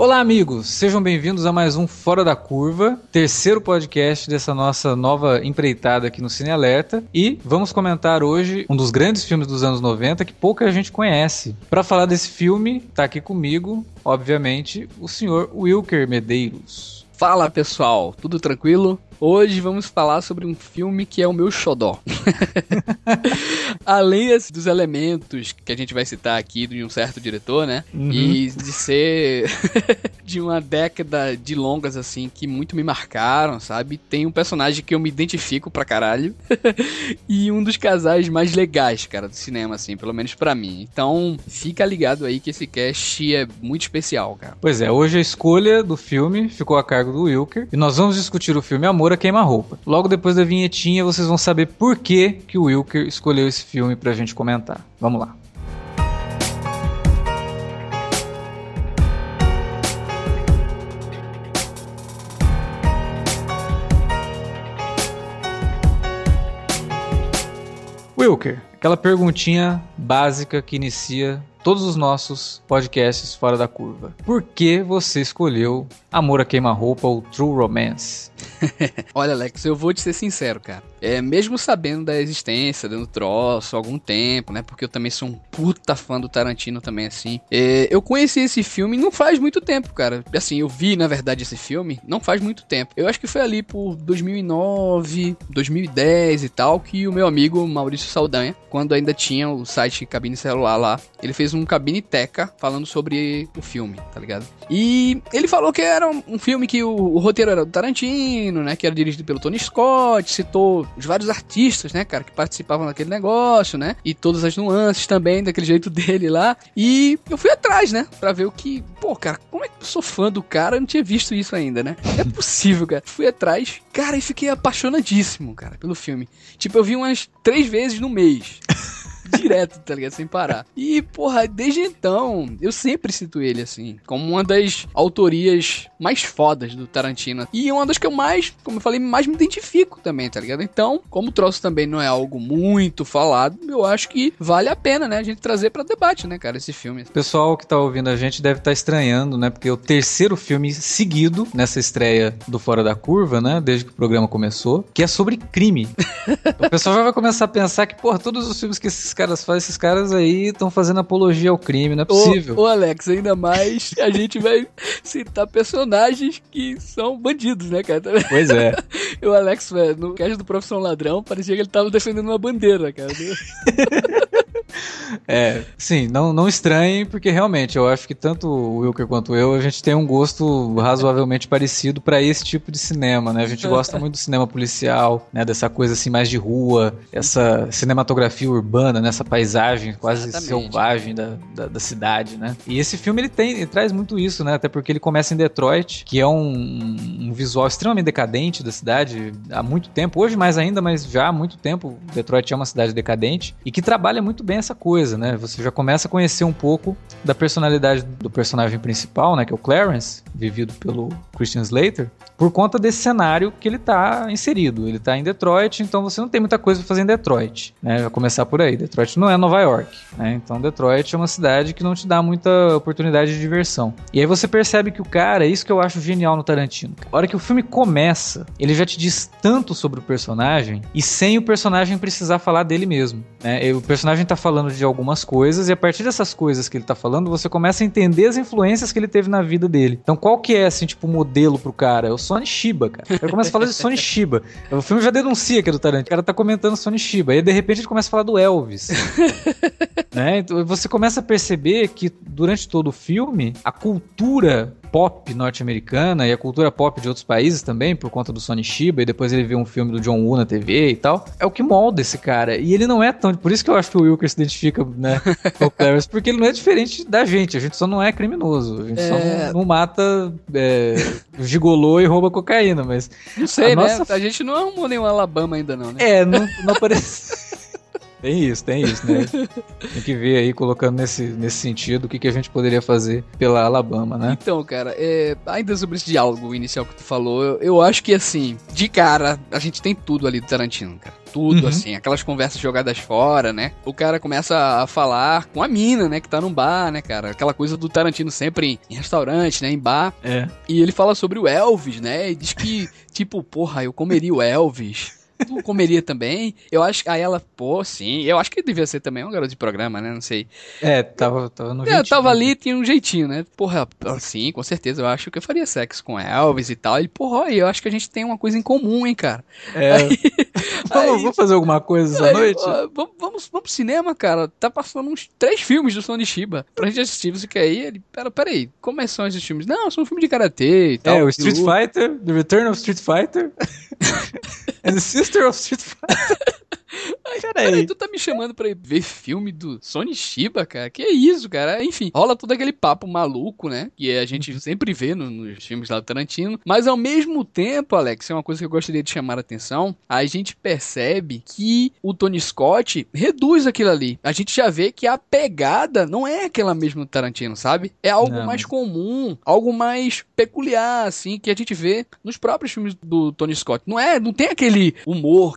Olá, amigos! Sejam bem-vindos a mais um Fora da Curva, terceiro podcast dessa nossa nova empreitada aqui no Cine Alerta. E vamos comentar hoje um dos grandes filmes dos anos 90 que pouca gente conhece. Para falar desse filme, tá aqui comigo, obviamente, o senhor Wilker Medeiros. Fala pessoal, tudo tranquilo? Hoje vamos falar sobre um filme que é o meu xodó. Além dos elementos que a gente vai citar aqui de um certo diretor, né? Uhum. E de ser de uma década de longas, assim, que muito me marcaram, sabe? Tem um personagem que eu me identifico pra caralho. e um dos casais mais legais, cara, do cinema, assim, pelo menos para mim. Então, fica ligado aí que esse cast é muito especial, cara. Pois é, hoje a escolha do filme ficou a cargo do Wilker. E nós vamos discutir o filme Amor a Queima-Roupa. Logo depois da vinhetinha, vocês vão saber por que, que o Wilker escolheu esse filme pra gente comentar. Vamos lá. Wilker, aquela perguntinha básica que inicia todos os nossos podcasts fora da curva. Por que você escolheu Amor a Queima-Roupa ou True Romance? Olha, Alex, eu vou te ser sincero, cara. É, mesmo sabendo da existência do troço algum tempo, né? Porque eu também sou um puta fã do Tarantino também, assim. É, eu conheci esse filme não faz muito tempo, cara. Assim, eu vi, na verdade, esse filme não faz muito tempo. Eu acho que foi ali por 2009, 2010 e tal, que o meu amigo Maurício Saldanha, quando ainda tinha o site Cabine Celular lá, ele fez um Cabine Teca falando sobre o filme, tá ligado? E ele falou que era um, filme que o, o roteiro era do Tarantino, né? Que era dirigido pelo Tony Scott, citou os vários artistas, né, cara, que participavam daquele negócio, né? E todas as nuances também, daquele jeito dele lá. E eu fui atrás, né, pra ver o que. Pô, cara, como é que eu sou fã do cara? Eu não tinha visto isso ainda, né? É possível, cara. Fui atrás, cara, e fiquei apaixonadíssimo, cara, pelo filme. Tipo, eu vi umas três vezes no mês. direto, tá ligado? Sem parar. E, porra, desde então, eu sempre cito ele, assim, como uma das autorias mais fodas do Tarantino. E uma das que eu mais, como eu falei, mais me identifico também, tá ligado? Então, como o troço também não é algo muito falado, eu acho que vale a pena, né, a gente trazer para debate, né, cara, esse filme. O pessoal que tá ouvindo a gente deve estar tá estranhando, né, porque é o terceiro filme seguido nessa estreia do Fora da Curva, né, desde que o programa começou, que é sobre crime. o pessoal já vai começar a pensar que, porra, todos os filmes que esses caras fazem, esses caras aí estão fazendo apologia ao crime, não é possível. Ô, ô, Alex, ainda mais a gente vai citar personagens que são bandidos, né, cara? Pois é. o Alex, no cast do Profissão Ladrão, parecia que ele tava defendendo uma bandeira, cara. É, sim, não, não estranhem, porque realmente eu acho que tanto o Wilker quanto eu, a gente tem um gosto razoavelmente parecido para esse tipo de cinema, né? A gente gosta muito do cinema policial, né? Dessa coisa assim mais de rua, essa cinematografia urbana, nessa né? paisagem quase Exatamente. selvagem da, da, da, cidade, né? E esse filme ele tem, ele traz muito isso, né? Até porque ele começa em Detroit, que é um, um visual extremamente decadente da cidade há muito tempo, hoje mais ainda, mas já há muito tempo Detroit é uma cidade decadente e que trabalha muito bem essa coisa, né? Você já começa a conhecer um pouco da personalidade do personagem principal, né? Que é o Clarence, vivido pelo Christian Slater, por conta desse cenário que ele está inserido. Ele está em Detroit, então você não tem muita coisa para fazer em Detroit, né? Vai começar por aí. Detroit não é Nova York, né? Então Detroit é uma cidade que não te dá muita oportunidade de diversão. E aí você percebe que o cara, é isso que eu acho genial no Tarantino. A hora que o filme começa, ele já te diz tanto sobre o personagem e sem o personagem precisar falar dele mesmo, né? O personagem está falando de algumas coisas e a partir dessas coisas que ele está falando, você começa a entender as influências que ele teve na vida dele. Então qual que é, assim, tipo, o modelo pro cara? É o Sony Shiba, cara. Ele começa a falar de Sony Shiba. O filme já denuncia que é do Tarantino. O cara tá comentando Sony Shiba. Aí, de repente, ele começa a falar do Elvis. né? Então, você começa a perceber que, durante todo o filme, a cultura pop norte-americana e a cultura pop de outros países também, por conta do Sony Shiba, e depois ele vê um filme do John Woo na TV e tal, é o que molda esse cara. E ele não é tão. Por isso que eu acho que o Wilker se identifica, né, com o Clarence, porque ele não é diferente da gente. A gente só não é criminoso. A gente é... só não, não mata é, gigolô e rouba cocaína, mas. Não sei, a né? Nossa... A gente não arrumou nenhum Alabama ainda, não, né? É, não, não aparece. Tem isso, tem isso, né? tem que ver aí, colocando nesse, nesse sentido, o que, que a gente poderia fazer pela Alabama, né? Então, cara, é, ainda sobre esse diálogo inicial que tu falou, eu, eu acho que, assim, de cara, a gente tem tudo ali do Tarantino, cara. tudo, uhum. assim, aquelas conversas jogadas fora, né? O cara começa a falar com a mina, né, que tá num bar, né, cara? Aquela coisa do Tarantino sempre em, em restaurante, né, em bar. É. E ele fala sobre o Elvis, né? E diz que, tipo, porra, eu comeria o Elvis tu comeria também? Eu acho que aí ela, pô, sim. Eu acho que devia ser também um garoto de programa, né? Não sei. É, tava, tava no é, jeitinho. tava ali, tinha um jeitinho, né? Porra, sim, com certeza. Eu acho que eu faria sexo com Elvis e tal. Ele, porra, eu acho que a gente tem uma coisa em comum, hein, cara. É. Aí, vamos, aí, vamos, fazer alguma coisa essa aí, noite? vamos, vamos, vamos pro cinema, cara. Tá passando uns três filmes do Sony Shiba pra gente assistir. Você quer ir? Ele, pera, aí, como é são esses filmes? Não, são um filme de karatê e tal. É, o Street Fighter, The Return of Street Fighter. And the Sister of Street Fighter. Ai, peraí, tu tá me chamando pra ver filme do Sony Shiba, cara? Que é isso, cara? Enfim, rola todo aquele papo maluco, né? Que a gente uhum. sempre vê no, nos filmes lá do Tarantino. Mas ao mesmo tempo, Alex, é uma coisa que eu gostaria de chamar a atenção. A gente percebe que o Tony Scott reduz aquilo ali. A gente já vê que a pegada não é aquela mesma do Tarantino, sabe? É algo não. mais comum, algo mais peculiar, assim, que a gente vê nos próprios filmes do Tony Scott. Não é, não tem aquele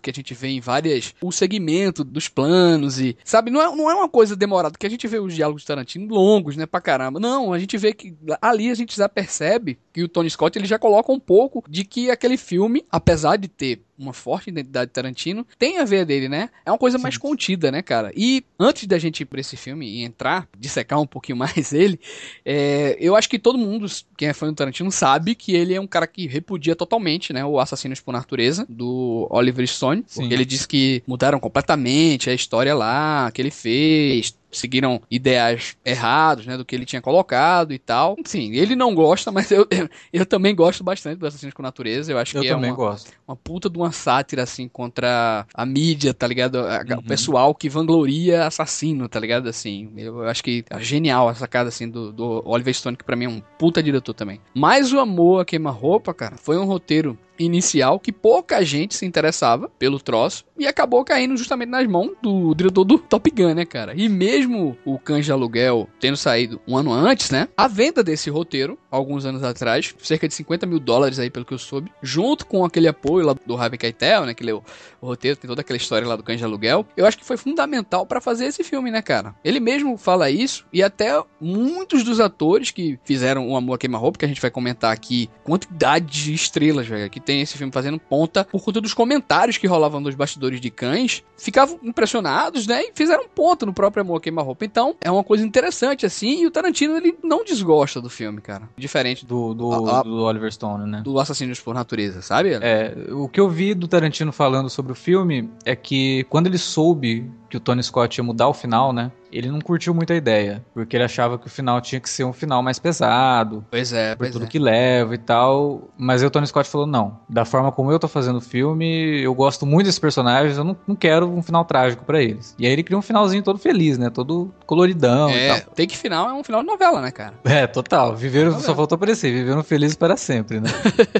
que a gente vê em várias o segmento dos planos e, sabe, não é, não é uma coisa demorada, que a gente vê os diálogos de Tarantino longos, né, pra caramba. Não, a gente vê que ali a gente já percebe que o Tony Scott ele já coloca um pouco de que aquele filme, apesar de ter uma forte identidade Tarantino, tem a ver dele, né? É uma coisa Sim. mais contida, né, cara? E antes da gente ir pra esse filme e entrar, dissecar um pouquinho mais ele, é, eu acho que todo mundo, quem é fã do Tarantino, sabe que ele é um cara que repudia totalmente, né, o Assassinos por Natureza, do Oliver Stone, Sim. porque ele diz que mudaram completamente a história lá, que ele fez, seguiram ideais errados, né, do que ele tinha colocado e tal. Sim, ele não gosta, mas eu, eu, eu também gosto bastante do Assassinos com Natureza. Eu acho eu que é uma, gosto. uma puta de uma sátira, assim, contra a mídia, tá ligado? Uhum. O pessoal que vangloria assassino, tá ligado? Assim, eu acho que é genial a sacada, assim, do, do Oliver Stone, que pra mim é um puta diretor também. Mas o Amor a Queima-Roupa, cara, foi um roteiro inicial que pouca gente se interessava pelo troço e acabou caindo justamente nas mãos do diretor do Top Gun, né, cara? E mesmo o Cães de Aluguel tendo saído um ano antes, né? A venda desse roteiro, alguns anos atrás, cerca de 50 mil dólares aí, pelo que eu soube, junto com aquele apoio lá do Harvey Keitel, né? Que leu o roteiro, tem toda aquela história lá do Cães de Aluguel, eu acho que foi fundamental para fazer esse filme, né, cara? Ele mesmo fala isso e até muitos dos atores que fizeram o Amor Queima-Roupa, que a gente vai comentar aqui, quantidade de estrelas, velho, que tem esse filme fazendo ponta por conta dos comentários que rolavam nos bastidores de cães, ficavam impressionados, né? E fizeram ponta no próprio Amor Queima-Roupa. Então, é uma coisa interessante, assim, e o Tarantino, ele não desgosta do filme, cara. Diferente do, do, a, a, do Oliver Stone, né? Do Assassinos por Natureza, sabe? É, o que eu vi do Tarantino falando sobre o filme é que quando ele soube que o Tony Scott ia mudar o final, né? Ele não curtiu muito a ideia, porque ele achava que o final tinha que ser um final mais pesado. Pois é, por tudo é. que leva e tal. Mas aí o Tony Scott falou: não, da forma como eu tô fazendo o filme, eu gosto muito desses personagens, eu não, não quero um final trágico para eles. E aí ele criou um finalzinho todo feliz, né? Todo coloridão é, e tal. Tem que final é um final de novela, né, cara? É, total. Viveram, só faltou aparecer, viveram felizes para sempre, né?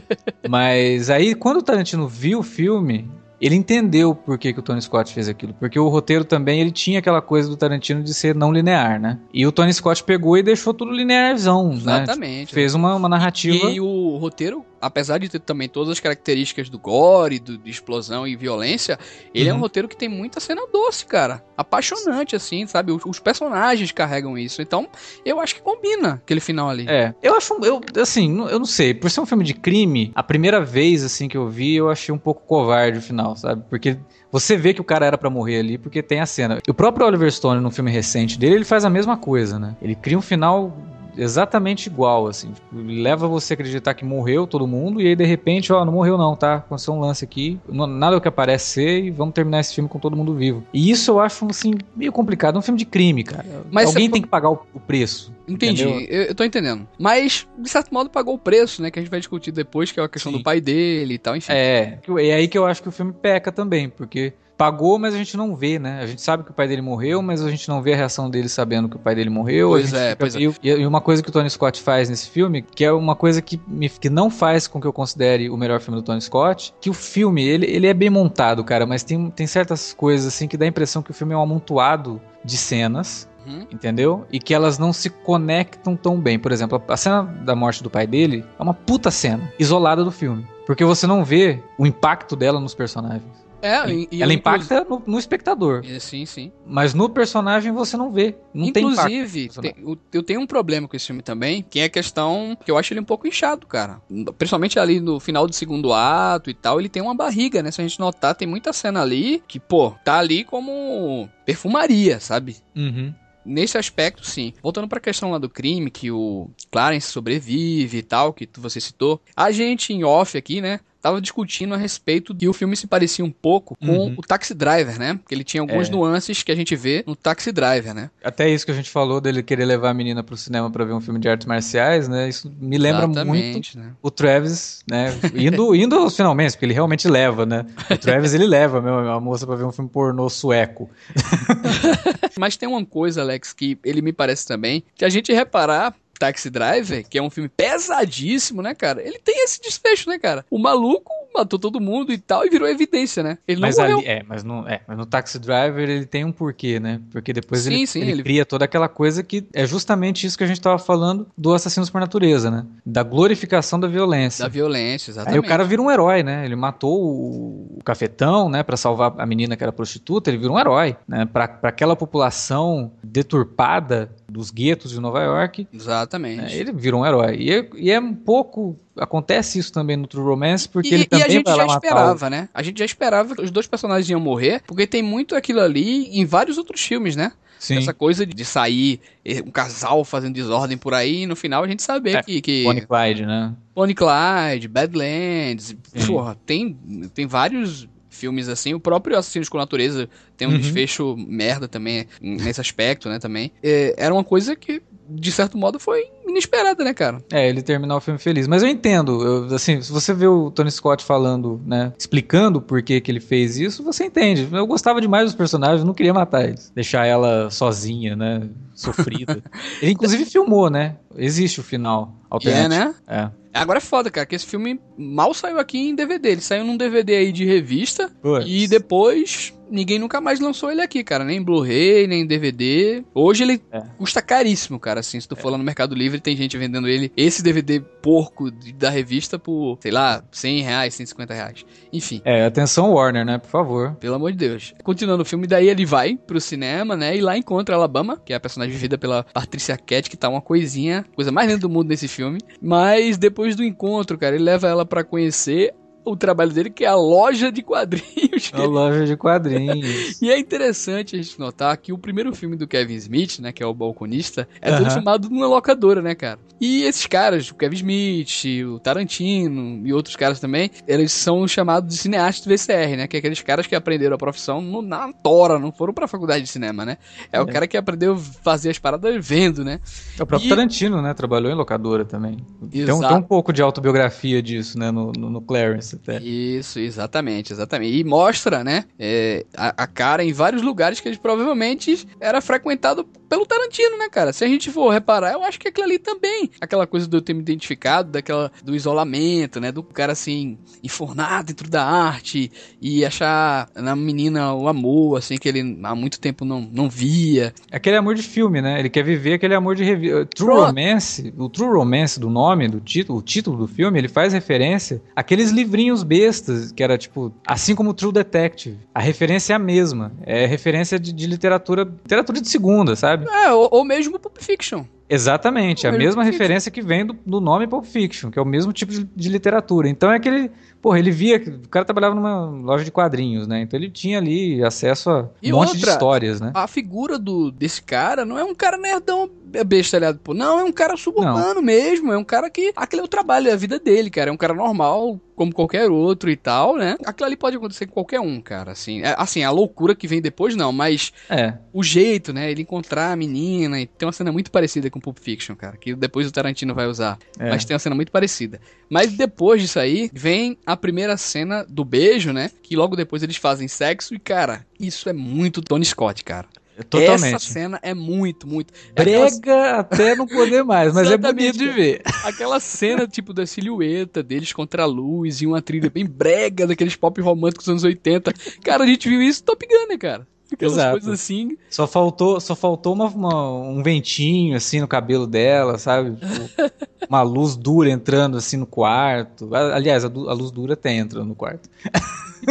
Mas aí, quando o Tarantino viu o filme, ele entendeu por que, que o Tony Scott fez aquilo. Porque o roteiro também, ele tinha aquela coisa do Tarantino de ser não linear, né? E o Tony Scott pegou e deixou tudo linearzão, né? Exatamente. Tipo, fez uma, uma narrativa... E o roteiro apesar de ter também todas as características do gore, do, de explosão e violência, ele uhum. é um uhum. roteiro que tem muita cena doce, cara. Apaixonante, assim, sabe? Os, os, personagens carregam isso. Então, eu acho que combina aquele final ali. É. Eu acho, eu, assim, eu não sei. Por ser um filme de crime, a primeira vez, assim, que eu vi, eu achei um pouco covarde o final, sabe? Porque você vê que o cara era para morrer ali porque tem a cena. O próprio Oliver Stone, no filme recente dele, ele faz a mesma coisa, né? Ele cria um final exatamente igual, assim. Tipo, leva você a acreditar que morreu todo mundo e aí de repente, ó, não morreu não, tá? Aconteceu um lance aqui, nada é o que aparece ser e vamos terminar esse filme com todo mundo vivo. E isso eu acho, assim, meio complicado. É um filme de crime, cara. Mas Alguém tem que pagar o, o preço. Entendi, eu, eu tô entendendo. Mas, de certo modo, pagou o preço, né? Que a gente vai discutir depois, que é a questão Sim. do pai dele e tal, enfim. É, é aí que eu acho que o filme peca também, porque pagou, mas a gente não vê, né? A gente sabe que o pai dele morreu, mas a gente não vê a reação dele sabendo que o pai dele morreu. Pois é, pois é. E uma coisa que o Tony Scott faz nesse filme, que é uma coisa que, me, que não faz com que eu considere o melhor filme do Tony Scott, que o filme, ele, ele é bem montado, cara, mas tem, tem certas coisas assim que dá a impressão que o filme é um amontoado de cenas Uhum. Entendeu? E que elas não se conectam tão bem. Por exemplo, a cena da morte do pai dele é uma puta cena, isolada do filme. Porque você não vê o impacto dela nos personagens. É, e, e ela impacta no, no espectador. inclusive- Sim, sim. Mas no personagem você não vê. Não tem. Inclusive, tem- eu- eu tenho um problema com esse filme também, que é a questão que eu acho ele um pouco inchado, cara. Principalmente ali no final do segundo ato e tal, ele tem uma barriga, né? Se a gente notar, tem muita cena ali que, pô, tá ali como perfumaria, sabe? Uhum. Nesse aspecto, sim. Voltando pra questão lá do crime, que o Clarence sobrevive e tal, que você citou. A gente em off aqui, né? Tava discutindo a respeito de o filme se parecia um pouco com Uhum. o Taxi Driver, né? Porque ele tinha algumas É. nuances que a gente vê no Taxi Driver, né? Até isso que a gente falou dele querer levar a menina pro cinema pra ver um filme de artes marciais, né? Isso me lembra muito Exatamente, né? o Travis, né? Indo, indo aos finalmente, porque ele realmente leva, né? O Travis ele leva meu, a moça pra ver um filme pornô sueco. Mas tem uma coisa, Alex, que ele me parece também, que a gente reparar Taxi Driver, que é um filme pesadíssimo, né, cara? Ele tem esse desfecho, né, cara? O maluco matou todo mundo e tal e virou evidência, né? Ele não Mas morreu. ali, é, mas no, é, mas no Taxi Driver ele tem um porquê, né? Porque depois Sim, ele, sim, ele, ele- cria toda aquela coisa que é justamente isso que a gente tava falando do Assassinos por Natureza, né? Da glorificação da violência. Da violência, Aí exatamente. o cara vira um herói, né? Ele matou o, o cafetão, né, Pra salvar a menina que era prostituta, ele vira um herói, né? Pra pra aquela população deturpada dos guetos de Nova York, Exatamente. né, ele vira um herói. E é, e é um pouco acontece isso também no True Romance, porque E, ele e também a gente vai lá já matar o- esperava, né? A gente já esperava que os dois personagens iam morrer, porque tem muito aquilo ali em vários outros filmes, né? Sim. Essa coisa de sair eh, um casal fazendo desordem por aí e no final a gente saber É, que, que Bonnie Clyde, né? Bonnie Clyde, Badlands, Sim. porra, tem, tem vários filmes assim. O próprio Assassinos com Natureza tem um Uhum. desfecho merda também nesse aspecto, né? Também. É, era uma coisa que, de certo modo, foi inesperada, né, cara? É, ele terminar o filme feliz. Mas eu entendo, eu, assim, se você vê o Tony Scott falando, né, explicando por que, que ele fez isso, você entende. Eu gostava demais dos personagens, não queria matar eles. Deixar ela sozinha, né, sofrida. ele inclusive filmou, né? Existe o final é, alternativo. né? É. Agora é foda, cara, que esse filme mal saiu aqui em DVD. Ele saiu num DVD aí de revista Puts. e depois ninguém nunca mais lançou ele aqui, cara. Nem Blu-ray, nem DVD. Hoje ele É. custa caríssimo, cara. Assim, se tu for lá no Mercado Livre, tem gente vendendo ele, esse DVD porco da revista por, sei lá, 100 reais, 150 reais. Enfim. É, atenção Warner, né, por favor. Pelo amor de Deus. Continuando o filme, daí ele vai pro cinema, né? E lá encontra a Alabama, que é a personagem vivida pela Patricia Cat, que tá uma coisinha, coisa mais linda do mundo nesse filme. Mas depois do encontro, cara, ele leva ela pra conhecer o trabalho dele, que é a loja de quadrinhos. A loja de quadrinhos. e é interessante a gente notar que o primeiro filme do Kevin Smith, né, que é o balconista, é todo filmado numa locadora, né, cara? E esses caras, o Kevin Smith, o Tarantino e outros caras também, eles são chamados de cineastas VCR, né? Que é aqueles caras que aprenderam a profissão no- na tora, não foram pra faculdade de cinema, né? É, o É. cara que aprendeu a fazer as paradas vendo, né? o próprio E- Tarantino, né, trabalhou em locadora também. Tem um, Exato. tem um pouco de autobiografia disso, né, no, no, no Clarence até. Isso, exatamente, exatamente. E mostra, né, é, a, a cara em vários lugares que ele provavelmente era frequentado pelo Tarantino, né, cara? Se a gente for reparar, eu acho que aquilo ali também, aquela coisa de eu ter me identificado, daquela, do isolamento, né, do cara assim, enfornado dentro da arte e achar na menina o amor, assim, que ele há muito tempo não, não via. Aquele amor de filme, né? Ele quer viver aquele amor de revista. True Pronto. Romance, o True Romance do nome, do título, o título do filme, ele faz referência àqueles livrinhos bestas, que era tipo, assim como True Detective. A referência é a mesma. É referência de, de literatura, literatura de segunda, sabe? É, ou, ou mesmo Pulp Fiction. Exatamente, a Pulp mesma Fiction. referência que vem do, do nome Pulp Fiction, que é o mesmo tipo de, de literatura. Então é aquele. Porra, ele via que o cara trabalhava numa loja de quadrinhos, né? Então ele tinha ali acesso a um E monte de outra, histórias, né? a figura do, desse cara não é um cara nerdão bestalhado, pô. Não, é um cara suburbano mesmo. É um cara que. Aquele é o trabalho, é a vida dele, cara. É um cara normal, como qualquer outro e tal, né? Aquilo ali pode acontecer com qualquer um, cara. Assim, é, assim a loucura que vem depois, não, mas É. o jeito, né? Ele encontrar a menina. E tem uma cena muito parecida com Pulp Fiction, cara. Que depois o Tarantino vai usar. É. Mas tem uma cena muito parecida. Mas depois disso aí, vem a primeira cena do beijo, né? Que logo depois eles fazem sexo. E, cara, isso é muito Tony Scott, cara. Totalmente. Essa cena é muito, muito. É aquela, Brega até não poder mais, mas é bonito de ver. aquela cena, tipo, da silhueta deles contra a luz e uma trilha bem brega daqueles pop românticos dos anos 80. Cara, a gente viu isso Top Gun, né, cara? Aquelas Exato. coisas assim. Só faltou, só faltou uma, uma- um ventinho assim no cabelo dela, sabe? Uma luz dura entrando assim no quarto. Aliás, a, a luz dura tem entrando no quarto.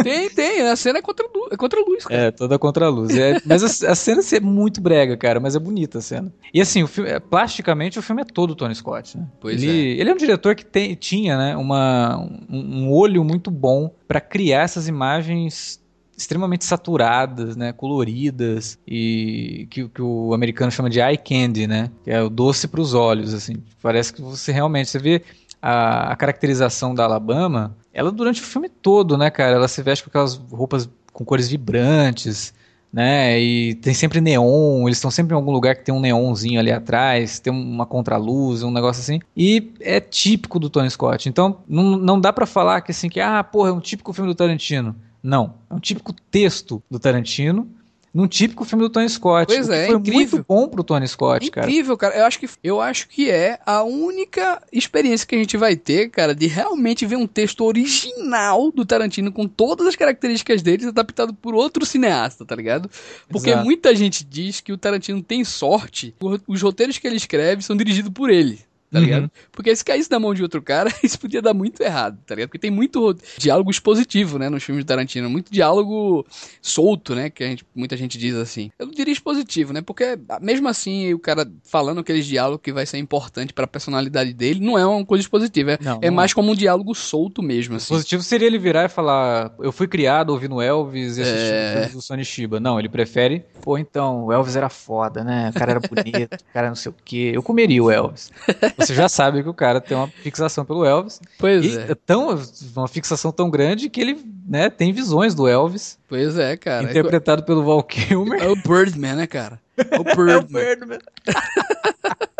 Tem, tem. A cena é contra, é contra a luz, cara. É, toda contra a luz. É, mas a, a cena é muito brega, cara, mas é bonita a cena. E assim, o filme, é, plasticamente o filme é todo Tony Scott, né? Pois ele, ele é um diretor que tem- tinha, né, uma, um, um olho muito bom pra criar essas imagens extremamente saturadas, né, coloridas e que, que o americano chama de eye candy, né, que é o doce para os olhos, assim. Parece que você realmente você vê a, a caracterização da Alabama, ela durante o filme todo, né, cara, ela se veste com aquelas roupas com cores vibrantes, né? E tem sempre neon, eles estão sempre em algum lugar que tem um neonzinho ali atrás, tem uma contraluz, um negócio assim. E é típico do Tony Scott. Então, não, não dá pra falar que assim que ah, porra, é um típico filme do Tarantino. Não, é um típico texto do Tarantino. Num típico filme do Tony Scott. Pois é, foi incrível. muito bom pro Tony Scott, cara. Incrível, cara. Eu acho, que, eu acho que é a única experiência que a gente vai ter, cara, de realmente ver um texto original do Tarantino com todas as características deles adaptado por outro cineasta, tá ligado? Porque Exato. muita gente diz que o Tarantino tem sorte, os roteiros que ele escreve são dirigidos por ele. Tá Uhum. ligado? Porque se caísse na mão de outro cara, isso podia dar muito errado, tá ligado? Porque tem muito diálogo expositivo, né, nos filmes do Tarantino. Muito diálogo solto, né, que a gente- muita gente diz assim. Eu não diria expositivo, né, porque mesmo assim o cara falando aqueles diálogos que vai ser importante pra personalidade dele, não é uma coisa expositiva. É, Não, é não mais como um diálogo solto mesmo, assim. Positivo seria ele virar e falar: Eu fui criado ouvindo Elvis e assistindo É. filmes do Sonny Shiba. Não, ele prefere. Pô, então, o Elvis era foda, né? O cara era bonito, o cara não sei o quê. Eu comeria o Elvis. Você já sabe que o cara tem uma fixação pelo Elvis. Pois E é, é tão, uma fixação tão grande que ele né, tem visões do Elvis, pois é, cara. É, interpretado pelo Val Kilmer. é o Birdman, né, cara? É o Birdman.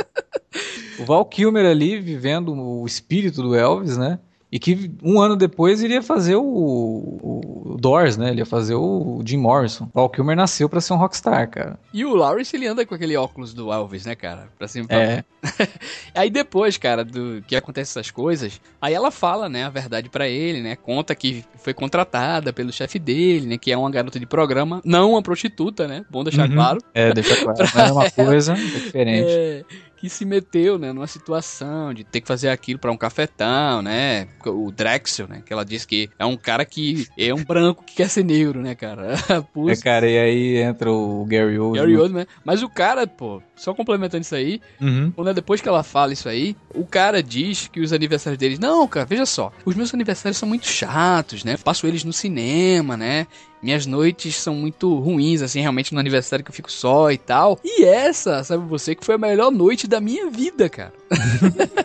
O Val Kilmer ali vivendo o espírito do Elvis, né? E que um ano depois iria fazer o, o, Doors, né? Ele ia fazer o Jim Morrison. O Val Kilmer nasceu pra ser um rockstar, cara. E o Lawrence, ele anda com aquele óculos do Elvis, né, cara? Pra cima pra É, Aí depois, cara, do que acontece essas coisas, aí ela fala, né, a verdade pra ele, né? Conta que foi contratada pelo chefe dele, né, que é uma garota de programa, não uma prostituta, né? Bom deixar Uhum. claro. é, deixa claro. É uma coisa, diferente. É, que se meteu, né, numa situação de ter que fazer aquilo pra um cafetão, né? O Drexel, né, que ela diz que é um cara que é um branco que quer ser negro, né, cara? É, cara, e aí entra o Gary Oldman. Gary Oldman, né? Mas o cara, pô, só complementando isso aí, Uhum. Quando é depois que ela fala isso aí, o cara diz que os aniversários deles. Não, cara, veja só. Os meus aniversários são muito chatos, né? Passo eles no cinema, né? Minhas noites são muito ruins, assim, realmente no aniversário que eu fico só e tal. E essa, sabe você, que foi a melhor noite da minha vida, cara.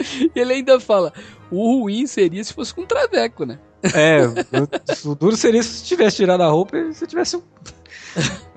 e ele ainda fala: o ruim seria se fosse com um traveco, né? É, o, o duro seria se você tivesse tirado a roupa e você tivesse um.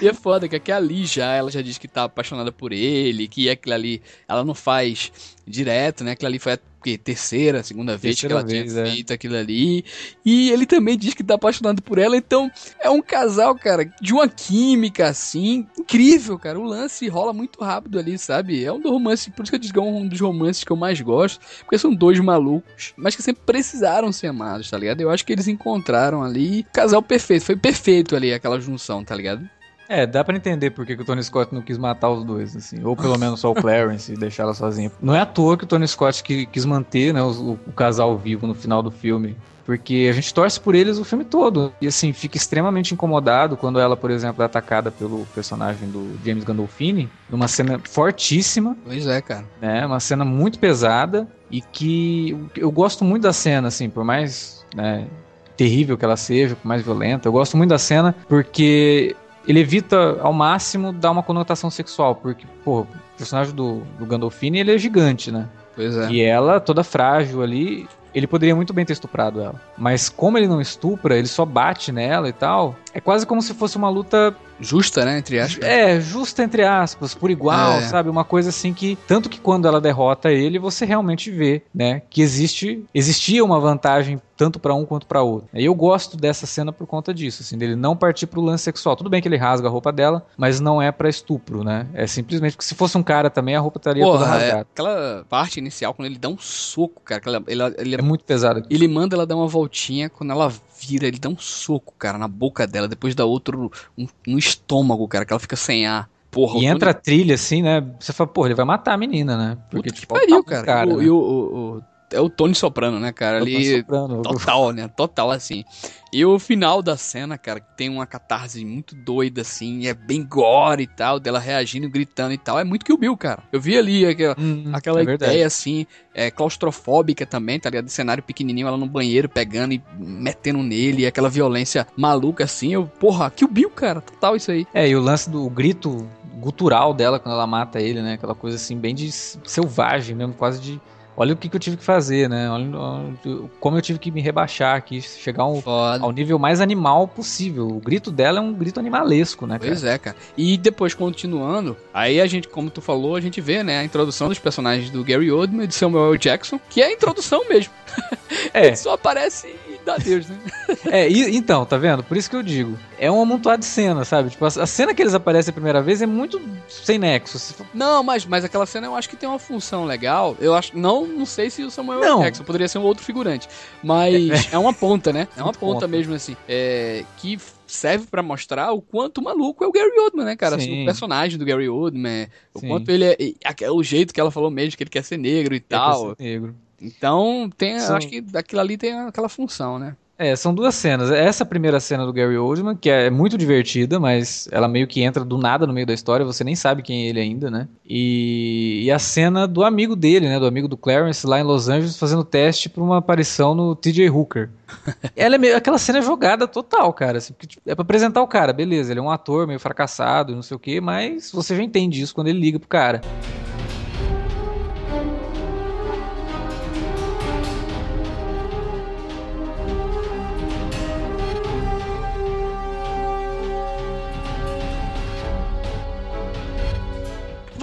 E é foda que aqui ali já, ela já diz que tá apaixonada por ele, que aquilo ali, ela não faz direto, né? Aquilo ali foi quê? terceira, segunda vez Terceira que ela vez, tinha é. feito aquilo ali. E ele também diz que tá apaixonado por ela, então é um casal, cara, de uma química assim, incrível, cara. O lance rola muito rápido ali, sabe? É um dos romances, por isso que eu digo que é um dos romances que eu mais gosto, porque são dois malucos, mas que sempre precisaram ser amados, tá ligado? Eu acho que eles encontraram ali casal perfeito, foi perfeito ali aquela junção, tá ligado? É, dá pra entender por que, que o Tony Scott não quis matar os dois, assim. Ou pelo menos só o Clarence e deixar ela sozinha. Não é à toa que o Tony Scott qui- quis manter né, o, o casal vivo no final do filme. Porque a gente torce por eles o filme todo. E assim, fica extremamente incomodado quando ela, por exemplo, é atacada pelo personagem do James Gandolfini. Numa cena fortíssima, Pois é, cara. né? Uma cena muito pesada. E que eu gosto muito da cena, assim, por mais né, terrível que ela seja, por mais violenta. Eu gosto muito da cena porque ele evita ao máximo dar uma conotação sexual, porque, pô, o personagem do, do Gandolfini, ele é gigante, né? Pois é. E ela, toda frágil ali, ele poderia muito bem ter estuprado ela. Mas como ele não estupra, ele só bate nela e tal, é quase como se fosse uma luta justa, né? Entre aspas. É, justa entre aspas, por igual, é. sabe? Uma coisa assim que. Tanto que quando ela derrota ele, você realmente vê, né? Que existe. Existia uma vantagem tanto para um quanto para outro. E eu gosto dessa cena por conta disso, assim, dele não partir pro lance sexual. Tudo bem que ele rasga a roupa dela, mas não é para estupro, né? É simplesmente porque se fosse um cara também, a roupa estaria Porra, toda é rasgada. É, aquela parte inicial, quando ele dá um soco, cara, ele, ele, é muito pesado. Ele manda ela dar uma voltinha, quando ela vira, ele dá um soco, cara, na boca dela, depois dá outro um, no estômago, cara, que ela fica sem ar. Porra, e entra a trilha assim, né? Você fala, porra, ele vai matar a menina, né? Porque, Puta tipo, que pariu, cara. cara o, né? E o, o, é o Tony Soprano, né, cara? Ali, Soprano. total, né? Total, assim. E o final da cena, cara, tem uma catarse muito doida, assim, é bem gore e tal, dela reagindo, gritando e tal, é muito que o Bill, cara. Eu vi ali aquela, hum, aquela é ideia, assim, é, claustrofóbica também, tá ligado? De cenário pequenininho, ela no banheiro pegando e metendo nele, aquela violência maluca, assim, eu, porra, que o Bill, cara, total isso aí. É, e o lance do grito gutural dela quando ela mata ele, né? Aquela coisa assim, bem de selvagem mesmo, quase de olha o que, que, eu tive que fazer, né? Olha, como eu tive que me rebaixar aqui, chegar ao, ao, nível mais animal possível. O grito dela é um grito animalesco, né, cara? Pois é, cara. E depois, continuando, aí a gente, como tu falou, a gente vê, né, a introdução dos personagens do Gary Oldman e do Samuel Jackson, que é a introdução mesmo. É. Ele só aparece dá Deus, né? é, e, então, tá vendo? Por isso que eu digo. É um amontoado de cena, sabe? Tipo, a, a, cena que eles aparecem a primeira vez é muito sem nexo. Não, mas, mas aquela cena eu acho que tem uma função legal. Eu acho. Não, não sei se o Samuel não. Jackson poderia ser um outro figurante. Mas é, é uma ponta, né? É uma ponta, ponta, mesmo, assim. É, que serve para mostrar o quanto maluco é o Gary Oldman, né, cara? Sim. O personagem do Gary Oldman, o Sim. quanto ele é. O jeito que ela falou mesmo, que ele quer ser negro e quer tal. Ser negro. Então, tem, São... acho que aquilo ali tem aquela função, né? É, são duas cenas. Essa primeira cena do Gary Oldman, que é muito divertida, mas ela meio que entra do nada no meio da história, você nem sabe quem é ele ainda, né? E, e a cena do amigo dele, né? Do amigo do Clarence lá em Los Angeles fazendo teste para uma aparição no TJ Hooker. ela é meio aquela cena jogada total, cara. Assim, porque, tipo, é pra apresentar o cara, beleza, ele é um ator meio fracassado, não sei o quê, mas você já entende isso quando ele liga pro cara.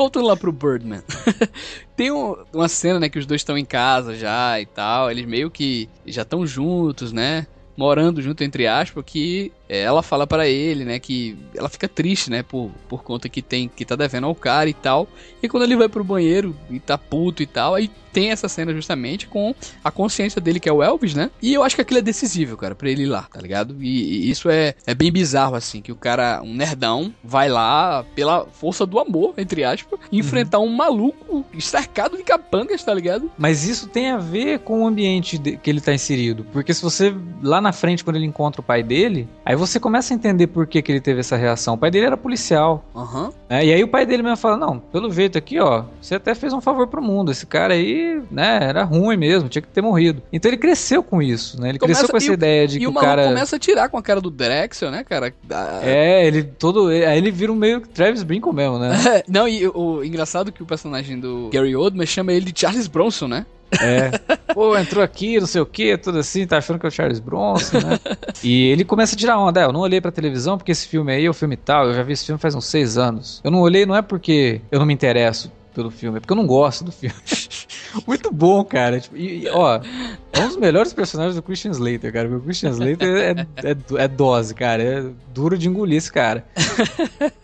Voltando lá pro Birdman. Tem um, uma cena, né, que os dois estão em casa já e tal. Eles meio que já estão juntos, né? Morando junto, entre aspas, que ela fala para ele, né, que ela fica triste, né, por, por conta que tem que tá devendo ao cara e tal. E quando ele vai pro banheiro e tá puto e tal, aí tem essa cena justamente com a consciência dele, que é o Elvis, né? E eu acho que aquilo é decisivo, cara, pra ele ir lá, tá ligado? E, e, isso é, é bem bizarro, assim, que o cara, um nerdão, vai lá pela força do amor, entre aspas, enfrentar uhum. um maluco cercado de capangas, tá ligado? Mas isso tem a ver com o ambiente de, que ele tá inserido. Porque se você, lá na frente, quando ele encontra o pai dele, aí você começa a entender por que, que ele teve essa reação. O pai dele era policial. Uhum. Né? E aí o pai dele mesmo fala: Não, pelo jeito aqui, ó, você até fez um favor pro mundo. Esse cara aí, né, era ruim mesmo, tinha que ter morrido. Então ele cresceu com isso, né? Ele começa, cresceu com essa ideia de que o, o cara. começa a tirar com a cara do Drexel, né, cara? É, ele todo. Aí ele vira um meio Travis Brinco mesmo, né? não, e o engraçado é que o personagem do Gary Oldman chama ele de Charles Bronson, né? É. Pô, entrou aqui, não sei o que, tudo assim, tá achando que é o Charles Bronson, né? E ele começa a tirar onda. É, eu não olhei pra televisão porque esse filme aí é o filme tal, eu já vi esse filme faz uns seis anos. Eu não olhei, não é porque eu não me interesso pelo filme, é porque eu não gosto do filme. Muito bom, cara. Tipo, e, ó, é um dos melhores personagens do Christian Slater, cara. o Christian Slater é, é, é, dose, cara. É duro de engolir esse cara.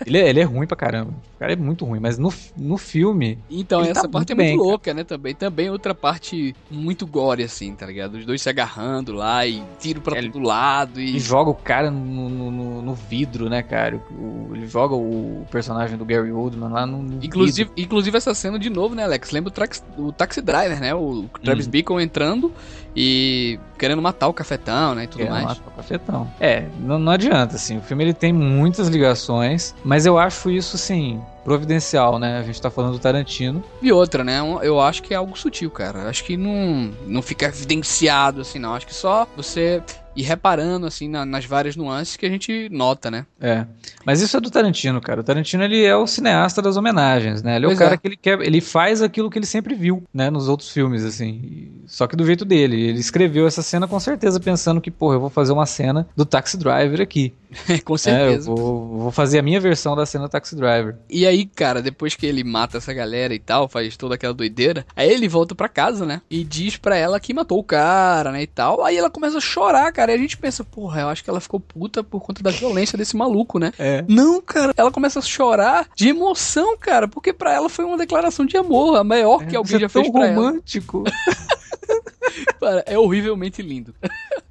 ele, é, ele é ruim pra caramba. O cara é muito ruim, mas no, no filme. Então, essa tá parte muito é muito bem, louca, cara. né? Também. Também outra parte muito gore, assim, tá ligado? Os dois se agarrando lá e tiro pra todo lado. E... e joga o cara no, no, no vidro, né, cara? O, ele joga o personagem do Gary Oldman lá no. no inclusive, inclusive, essa cena de novo, né, Alex? Lembra o, trax, o Taxi Driver, né? O Travis hum. Bacon entrando e querendo matar o cafetão, né, e tudo querendo mais. matar o cafetão. É, não, não adianta, assim, o filme ele tem muitas ligações, mas eu acho isso, assim, providencial, né? A gente tá falando do Tarantino. E outra, né? Eu acho que é algo sutil, cara. Acho que não, não fica evidenciado assim, não. Acho que só você ir reparando, assim, na, nas várias nuances que a gente nota, né? É. Mas isso é do Tarantino, cara. O Tarantino, ele é o cineasta das homenagens, né? Ele é Pois o cara é. que ele quer, ele faz aquilo que ele sempre viu, né, nos outros filmes, assim. E- Só que do jeito dele. Ele escreveu essa cena com certeza pensando que, porra, eu vou fazer uma cena do Taxi Driver aqui. Com É, eu certeza. vou, vou fazer a minha versão da cena do Taxi Driver. E aí, cara, depois que ele mata essa galera e tal, faz toda aquela doideira, aí ele volta pra casa, né? E diz pra ela que matou o cara, né? E tal. Aí ela começa a chorar, cara. E a gente pensa, porra, eu acho que ela ficou puta por conta da violência desse maluco, né? É. Não, cara, ela começa a chorar de emoção, cara, porque pra ela foi uma declaração de amor, a maior que alguém Você já é tão fez pra ela. Cara, é horrivelmente lindo.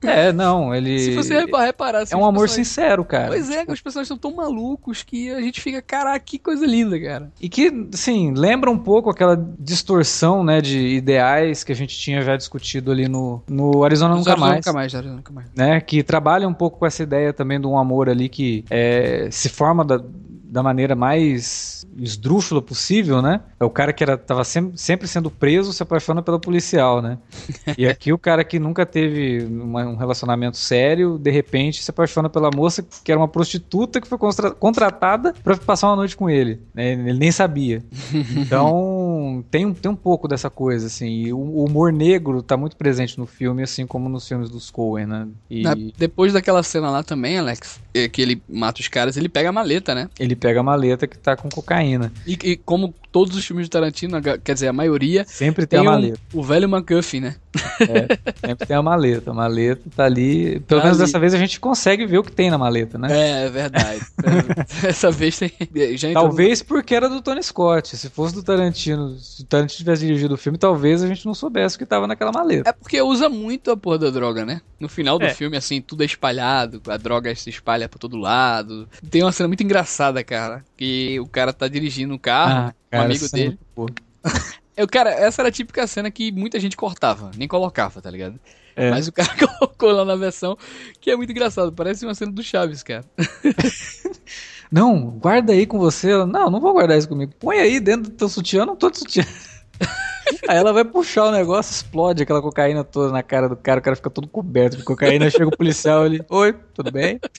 é, não, ele. Se você repa- reparar, assim, É um amor personagens- sincero, cara. Pois é, que os personagens são tão malucos que a gente fica, caraca, que coisa linda, cara. E que, assim, lembra um pouco aquela distorção, né, de ideais que a gente tinha já discutido ali no, no Arizona Nunca Arizona Mais. Nunca mais, Arizona Nunca mais. Né, que trabalha um pouco com essa ideia também de um amor ali que é, se forma da, da maneira mais esdrúxula possível, né? É o cara que era, tava sempre, sempre sendo preso se apaixona pela policial, né? E aqui o cara que nunca teve uma- um relacionamento sério, de repente se apaixona pela moça que era uma prostituta que foi constra- contratada pra passar uma noite com ele. né? Ele nem sabia. Então tem um, tem um pouco dessa coisa, assim. E o, humor negro tá muito presente no filme, assim como nos filmes dos Coen, né? E depois daquela cena lá também, Alex, é, que ele mata os caras, ele pega a maleta, né? ele pega a maleta que tá com cocaína. E, e como todos os filmes de Tarantino, quer dizer, a maioria, Sempre tem, tem a um- maleta. o velho McGuffin, né? Sempre tem a maleta. A maleta tá ali. Pelo Tá menos ali. dessa vez a gente consegue ver o que tem na maleta, né? É, é verdade. Essa vez tem. Talvez porque era do Tony Scott. Se fosse do Tarantino, se o Tarantino tivesse dirigido o filme, talvez a gente não soubesse o que tava naquela maleta. É porque usa muito a porra da droga, né? No final do É. filme, assim, tudo é espalhado, a droga se espalha pra todo lado. Tem uma cena muito engraçada, cara, que o cara tá dirigindo um carro, um amigo cena dele. é. Eu, cara, essa era a típica cena que muita gente cortava, nem colocava, tá ligado? É. Mas o cara colocou lá na versão, que é muito engraçado, parece uma cena do Chaves, cara. Não, guarda aí com você. Não, não vou guardar isso comigo. Põe aí dentro do teu sutiã, não tô de sutiã. Aí ela vai puxar o negócio, explode aquela cocaína toda na cara do cara, o cara fica todo coberto de cocaína, chega o policial ali, oi, tudo bem?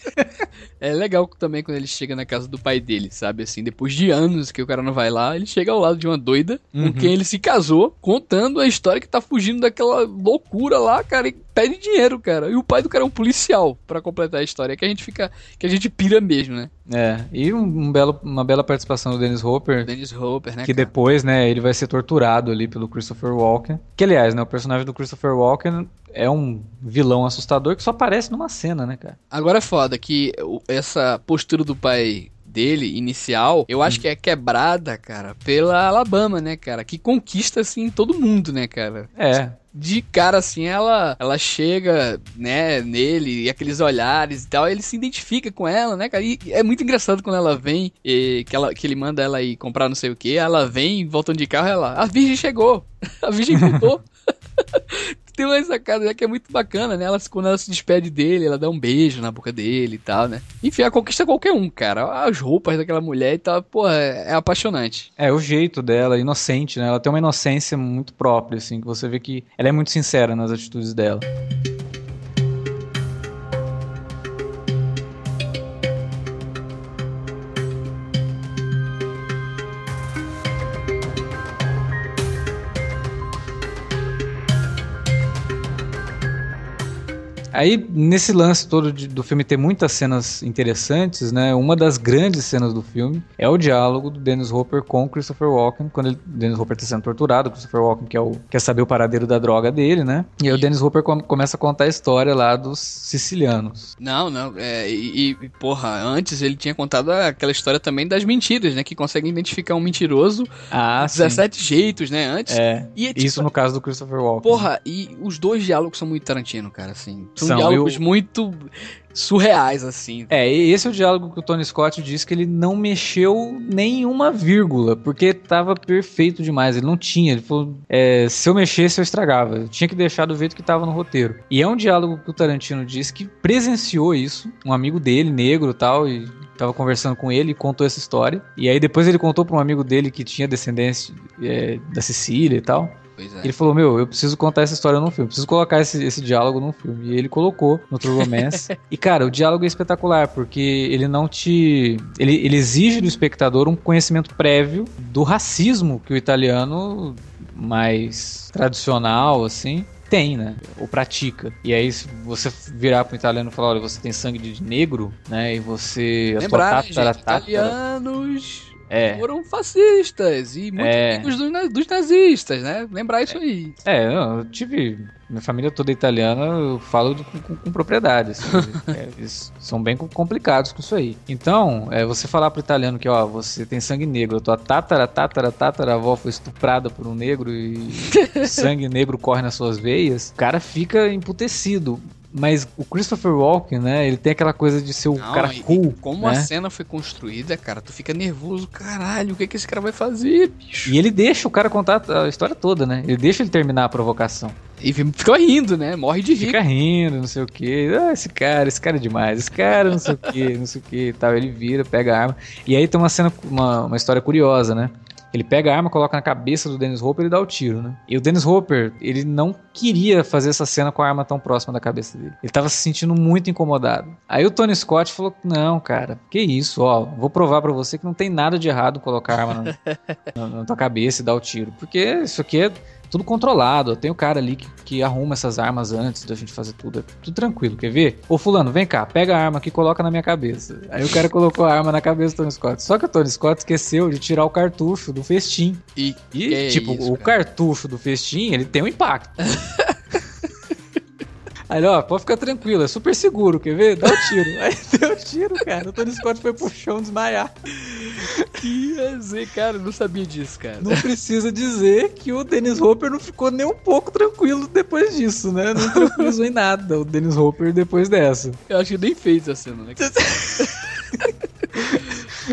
É legal também quando ele chega na casa do pai dele, sabe? Assim, depois de anos que o cara não vai lá, ele chega ao lado de uma doida Uhum. com quem ele se casou, contando a história que tá fugindo daquela loucura lá, cara, e pede dinheiro, cara. E o pai do cara é um policial, pra completar a história, que a gente fica, que a gente pira mesmo, né? É, e um, um belo, uma bela participação do Dennis Hopper, Dennis Hopper, né? que cara? depois, né, ele vai ser torturado ali pelo Christopher Walken. Que, aliás, né, o personagem do Christopher Walken é um vilão assustador que só aparece numa cena, né, cara? Agora é foda que essa postura do pai dele, inicial, eu acho que é quebrada, cara, pela Alabama, né, cara? Que conquista, assim, todo mundo, né, cara? É, de cara assim, ela ela chega, né, nele e aqueles olhares e tal, ele se identifica com ela, né, cara? E é muito engraçado quando ela vem e que, ela, que ele manda ela ir comprar não sei o que, ela vem voltando de carro, ela, a virgem chegou, a virgem voltou. Tem uma sacada que é muito bacana, né? Ela, quando ela se despede dele, ela dá um beijo na boca dele e tal, né? Enfim, a conquista qualquer um, cara. As roupas daquela mulher e tal, pô, é, é apaixonante. é o jeito dela, inocente, né? Ela tem uma inocência muito própria, assim, que você vê que ela é muito sincera nas atitudes dela. Aí, nesse lance todo de- do filme ter muitas cenas interessantes, né? Uma das grandes cenas do filme é o diálogo do Dennis Hopper com o Christopher Walken, quando ele, Dennis Hopper está sendo torturado, o Christopher Walken quer, o, quer saber o paradeiro da droga dele, né? E aí o Dennis Hopper com- começa a contar a história lá dos sicilianos. Não, não, é, e, e, porra, antes ele tinha contado aquela história também das mentiras, né? Que conseguem identificar um mentiroso Ah, 17 jeitos, né? Antes. É, E é tipo, isso no caso do Christopher Walken. Porra, e os dois diálogos são muito Tarantino, cara, assim. São, São, diálogos eu- muito surreais, assim. É, esse é o diálogo que o Tony Scott disse que ele não mexeu nenhuma vírgula, porque tava perfeito demais. Ele não tinha. Ele falou: é, se eu mexesse, eu estragava. Eu tinha que deixar do jeito que tava no roteiro. E é um diálogo que o Tarantino disse que presenciou isso, um amigo dele, negro e tal, e tava conversando com ele e contou essa história. E aí depois ele contou pra um amigo dele que tinha descendência é, da Sicília e tal. Pois é. Ele falou, meu, eu preciso contar essa história num filme, preciso colocar esse, esse diálogo num filme. E ele colocou no True Romance. e, cara, o diálogo é espetacular, porque ele não te... Ele, ele exige do espectador um conhecimento prévio do racismo que o italiano mais tradicional, assim, tem, né? Ou pratica. E aí, se você virar pro italiano e falar, olha, você tem sangue de negro, né? E você. Lembrar, a sua gente, italianos é. foram fascistas e muito é. amigos dos, dos, nazistas, né? Lembrar isso aí. É, eu tive. Minha família toda italiana, eu falo com, com, com propriedade. Assim, é, eles são bem complicados com isso aí. Então, é, você falar pro italiano que, ó, você tem sangue negro, a tua tatara, tatara, tatara avó foi estuprada por um negro e sangue negro corre nas suas veias, o cara fica emputecido. Mas o Christopher Walken, né? Ele tem aquela coisa de ser o Não, cara cool. como né? a cena foi construída, cara, tu fica nervoso, caralho, o que, é que esse cara vai fazer, bicho? E ele deixa o cara contar a história toda, né? Ele deixa ele terminar a provocação. E fica rindo, né? Morre de rir. Fica rindo, não sei o que. Ah, esse cara, esse cara é demais. Esse cara, não sei o que, não sei o que e tal. Ele vira, pega a arma. E aí tem uma cena, uma, uma história curiosa, né? Ele pega a arma, coloca na cabeça do Dennis Hopper e dá o tiro, né? E o Dennis Hopper, ele não queria fazer essa cena com a arma tão próxima da cabeça dele. Ele tava se sentindo muito incomodado. Aí o Tony Scott falou: Não, cara, que isso, ó, vou provar para você que não tem nada de errado colocar a arma na, na, na tua cabeça e dar o tiro. Porque isso aqui é tudo controlado. Tem o cara ali que, que arruma essas armas antes da gente fazer tudo. É tudo tranquilo, quer ver? Ô fulano, vem cá, pega a arma aqui e coloca na minha cabeça. Aí o cara colocou a arma na cabeça do Tony Scott. Só que o Tony Scott esqueceu de tirar o cartucho do festim. E, e tipo, isso, o cartucho do festim, ele tem um impacto. Aí ele, ó, pode ficar tranquilo, é super seguro, quer ver? Dá o um tiro. Aí deu o um tiro, cara. O Tony Scott foi pro chão desmaiar. Ia dizer, cara, não sabia disso, cara. Não precisa dizer que o Dennis Hopper não ficou nem um pouco tranquilo depois disso, né? Não tranquilizou em nada o Dennis Hopper depois dessa. Eu acho que nem fez a cena, né?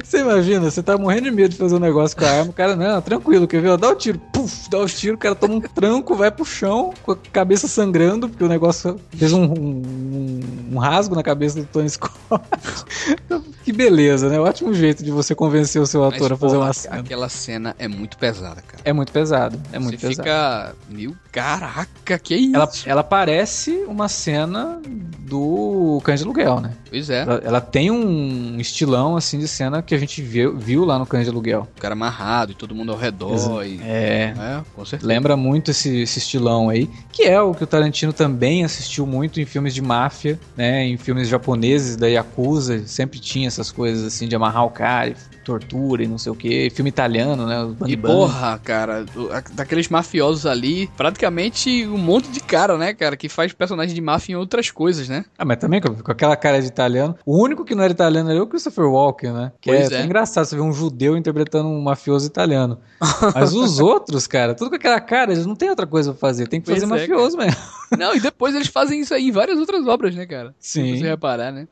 Você imagina, você tá morrendo de medo de fazer um negócio com a arma, o cara, não, tranquilo, quer ver? Dá o tiro, puf, dá os tiros, o cara toma um tranco, vai pro chão, com a cabeça sangrando, porque o negócio fez um, um, um rasgo na cabeça do Tony Scott. que beleza, né? Ótimo jeito de você convencer o seu ator Mas, a fazer uma cena. Aquela cena é muito pesada, cara. É muito pesado, é muito você pesado. fica, meu, caraca, que é isso? Ela, ela parece uma cena do Cães de Aluguel, né? Pois é. Ela, ela tem um estilão, assim, de cena que a gente viu, viu lá no Cães de Aluguel. O cara amarrado e todo mundo ao redor. E... É, é, com certeza. Lembra muito esse, esse estilão aí, que é o que o Tarantino também assistiu muito em filmes de máfia, né? Em filmes japoneses da Yakuza, sempre tinha essas coisas assim de amarrar o cara tortura e não sei o que. Filme italiano, né? E porra, cara, daqueles mafiosos ali, praticamente um monte de cara, né, cara, que faz personagem de máfia em outras coisas, né? Ah, mas também com aquela cara de italiano. O único que não era italiano era o Christopher Walken, né? Que pois é, é. engraçado você ver um judeu interpretando um mafioso italiano. Mas os outros, cara, tudo com aquela cara, eles não tem outra coisa pra fazer, tem que pois fazer é, mafioso cara. mesmo. Não, e depois eles fazem isso aí em várias outras obras, né, cara? Sim. Se você reparar, né?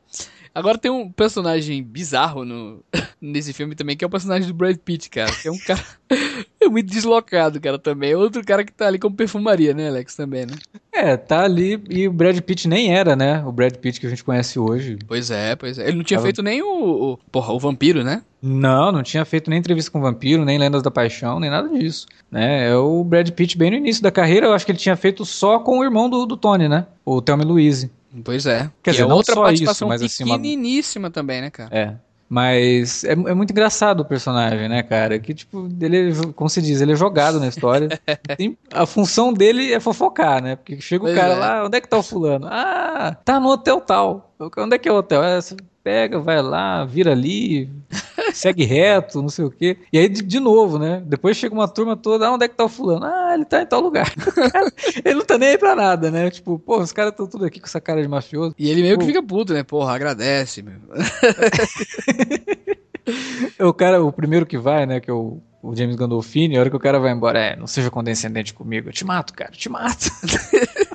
Agora tem um personagem bizarro no, nesse filme também, que é o personagem do Brad Pitt, cara. Que é um cara é muito deslocado, cara, também. É outro cara que tá ali como perfumaria, né, Alex, também, né? É, tá ali e o Brad Pitt nem era, né? O Brad Pitt que a gente conhece hoje. Pois é, pois é. Ele não tinha Tava... feito nem o, o, porra, o vampiro, né? Não, não tinha feito nem entrevista com o vampiro, nem Lendas da Paixão, nem nada disso. Né? É o Brad Pitt bem no início da carreira, eu acho que ele tinha feito só com o irmão do, do Tony, né? O Thelmy Louise. Pois é. Quer dizer, é outra participação isso, mas pequeniníssima assim, uma... também, né, cara? É. Mas é, é, muito engraçado o personagem, né, cara? Que, tipo, ele, é, como se diz, ele é jogado na história. Tem, a função dele é fofocar, né? Porque chega o pois cara é. lá, onde é que tá o fulano? Ah, tá no hotel tal. Onde é que é o hotel? É, pega, vai lá, vira ali, segue reto, não sei o quê. E aí, de, de, novo, né? Depois chega uma turma toda, ah, onde é que tá o fulano? Ah, ele tá em tal lugar. ele não tá nem aí pra nada, né? Tipo, pô, os caras estão tudo aqui com essa cara de mafioso. E ele meio pô. que fica puto, né? Porra, agradece, meu. o cara, o primeiro que vai, né? Que é o, o James Gandolfini, a hora que o cara vai embora, é, não seja condescendente comigo, eu te mato, cara, eu te mato.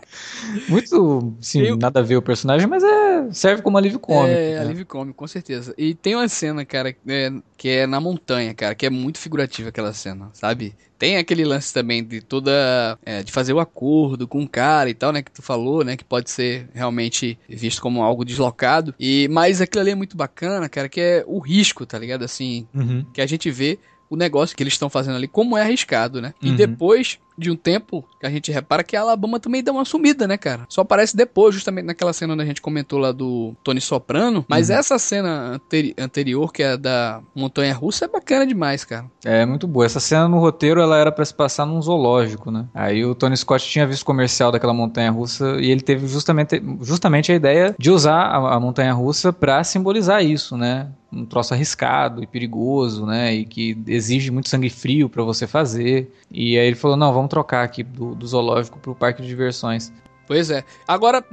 Muito, sim, eu... nada a ver o personagem, mas é serve como alívio cômico. É, né? alívio cômico, com certeza. E tem uma cena, cara, é, que é na montanha, cara, que é muito figurativa aquela cena, sabe? Tem aquele lance também de toda. É, de fazer o acordo com o cara e tal, né? Que tu falou, né? Que pode ser realmente visto como algo deslocado. E, mas aquilo ali é muito bacana, cara, que é o risco, tá ligado? Assim, uhum. que a gente vê o negócio que eles estão fazendo ali, como é arriscado, né? Uhum. E depois de um tempo que a gente repara que a Alabama também dá uma sumida, né, cara? Só aparece depois, justamente naquela cena onde a gente comentou lá do Tony Soprano. Mas uhum. essa cena anteri anterior, que é da Montanha Russa, é bacana demais, cara. É muito boa. Essa cena no roteiro ela era para se passar num zoológico, né? Aí o Tony Scott tinha visto o comercial daquela montanha russa e ele teve justamente, justamente a ideia de usar a, a montanha russa para simbolizar isso, né? um troço arriscado e perigoso, né? E que exige muito sangue frio para você fazer. E aí ele falou: não, vamos trocar aqui do, do zoológico pro parque de diversões. Pois é. Agora,